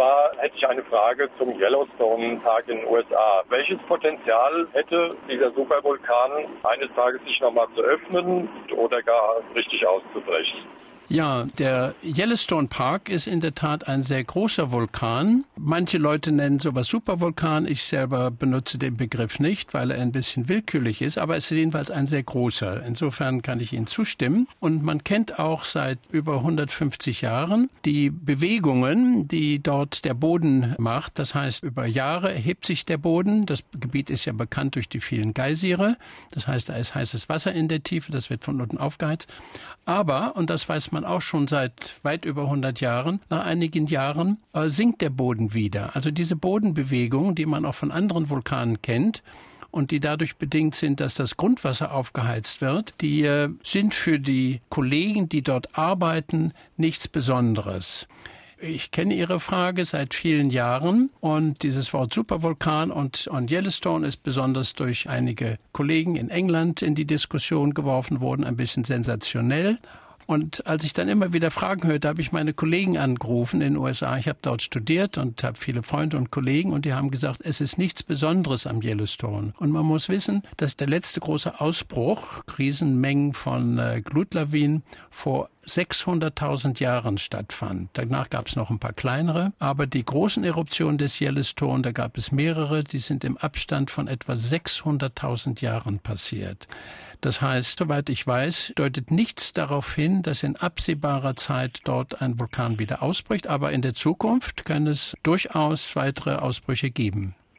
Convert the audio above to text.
zwar hätte ich eine Frage zum Yellowstone Park in den USA. Welches Potenzial hätte dieser Supervulkan eines Tages sich nochmal zu öffnen oder gar richtig auszubrechen? Ja, der Yellowstone Park ist in der Tat ein sehr großer Vulkan. Manche Leute nennen sowas Supervulkan. Ich selber benutze den Begriff nicht, weil er ein bisschen willkürlich ist, aber es ist jedenfalls ein sehr großer. Insofern kann ich Ihnen zustimmen. Und man kennt auch seit über 150 Jahren die Bewegungen, die dort der Boden macht. Das heißt, über Jahre erhebt sich der Boden. Das Gebiet ist ja bekannt durch die vielen Geysire. Das heißt, da ist heißes Wasser in der Tiefe. Das wird von unten aufgeheizt. Aber, und das weiß man man auch schon seit weit über 100 Jahren. Nach einigen Jahren äh, sinkt der Boden wieder. Also diese Bodenbewegung, die man auch von anderen Vulkanen kennt, und die dadurch bedingt sind, dass das Grundwasser aufgeheizt wird, die äh, sind für die Kollegen, die dort arbeiten, nichts Besonderes. Ich kenne Ihre Frage seit vielen Jahren und dieses Wort Supervulkan und, und Yellowstone ist besonders durch einige Kollegen in England in die Diskussion geworfen worden, ein bisschen sensationell. Und als ich dann immer wieder Fragen hörte, habe ich meine Kollegen angerufen in den USA. Ich habe dort studiert und habe viele Freunde und Kollegen und die haben gesagt, es ist nichts Besonderes am Yellowstone. Und man muss wissen, dass der letzte große Ausbruch, Riesenmengen von äh, Glutlawinen vor 600.000 Jahren stattfand. Danach gab es noch ein paar kleinere, aber die großen Eruptionen des Yellowstone, da gab es mehrere, die sind im Abstand von etwa 600.000 Jahren passiert. Das heißt, soweit ich weiß, deutet nichts darauf hin, dass in absehbarer Zeit dort ein Vulkan wieder ausbricht, aber in der Zukunft kann es durchaus weitere Ausbrüche geben.